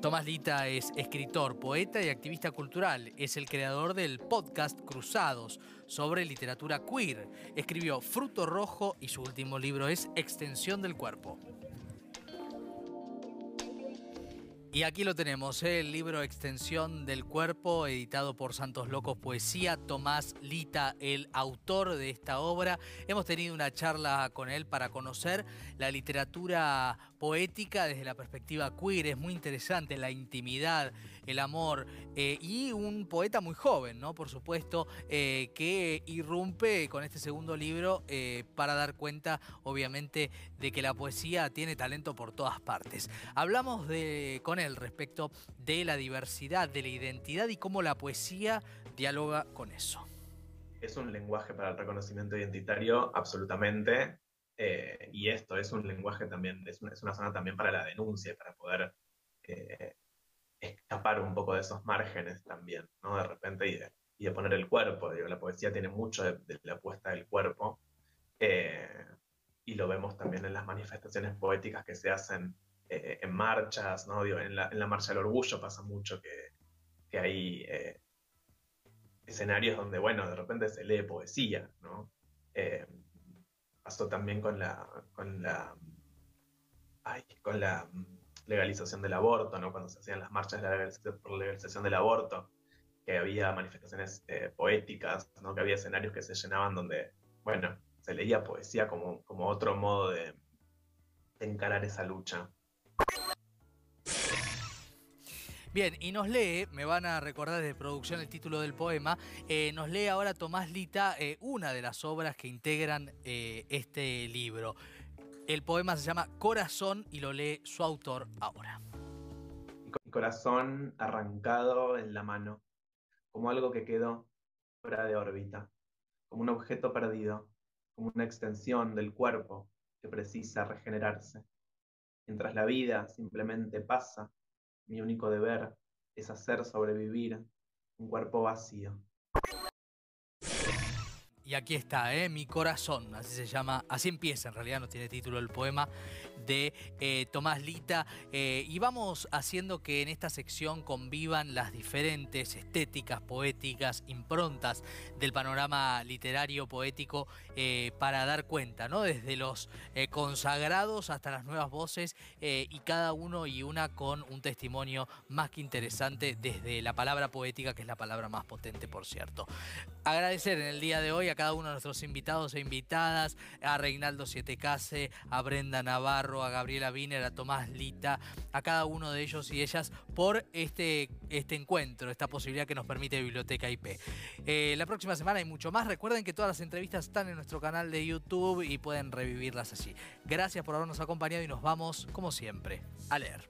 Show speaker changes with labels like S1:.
S1: Tomás Lita es escritor, poeta y activista cultural. Es el creador del podcast Cruzados sobre literatura queer. Escribió Fruto Rojo y su último libro es Extensión del Cuerpo. Y aquí lo tenemos, ¿eh? el libro Extensión del Cuerpo, editado por Santos Locos Poesía, Tomás Lita, el autor de esta obra. Hemos tenido una charla con él para conocer la literatura poética desde la perspectiva queer. Es muy interesante la intimidad, el amor eh, y un poeta muy joven, ¿no? Por supuesto, eh, que irrumpe con este segundo libro para dar cuenta, obviamente, de que la poesía tiene talento por todas partes. Hablamos con él respecto de la diversidad, de la identidad y cómo la poesía dialoga con eso.
S2: Es un lenguaje para el reconocimiento identitario, absolutamente. Y esto es un lenguaje también, es una, zona también para la denuncia, para poder eh, escapar un poco de esos márgenes también, ¿no? De repente y de, poner el cuerpo. Digo, la poesía tiene mucho de, la puesta del cuerpo. Eh, y lo vemos también en las manifestaciones poéticas que se hacen eh, en marchas, ¿no? en, la, marcha del orgullo pasa mucho que, hay eh, escenarios donde, bueno, de repente se lee poesía, ¿no? Eh, pasó también con la, con la, con la legalización del aborto, ¿no? Cuando se hacían las marchas de la legalización del aborto, que había manifestaciones poéticas, ¿no? Que había escenarios que se llenaban donde, bueno, se leía poesía como, como otro modo de encarar esa lucha.
S1: Bien, y nos lee, me van a recordar de producción el título del poema, eh, nos lee ahora Tomás Lita eh, una de las obras que integran eh, este libro. El poema se llama Corazón y lo lee su autor ahora.
S2: Mi corazón arrancado en la mano, como algo que quedó fuera de órbita, como un objeto perdido, como una extensión del cuerpo que precisa regenerarse. Mientras la vida simplemente pasa mi único deber es hacer sobrevivir un cuerpo vacío.
S1: Y aquí está, ¿eh? Mi corazón, así se llama, así empieza, en realidad no tiene título el poema, de eh, Tomás Lita. Eh, y vamos haciendo que en esta sección convivan las diferentes estéticas, poéticas, improntas del panorama literario, poético, para dar cuenta, ¿no? Desde los consagrados hasta las nuevas voces y cada uno y una con un testimonio más que interesante desde la palabra poética, que es la palabra más potente, por cierto. Agradecer en el día de hoy a cada uno de nuestros invitados e invitadas, a Reinaldo Sietecase, a Brenda Navarro, a Gabriela Wiener, a Tomás Lita, a cada uno de ellos y ellas por este, este encuentro, esta posibilidad que nos permite Biblioteca IP. Eh, la próxima semana hay mucho más. Recuerden que todas las entrevistas están en nuestro canal de YouTube y pueden revivirlas allí. Gracias por habernos acompañado y nos vamos, como siempre, a leer.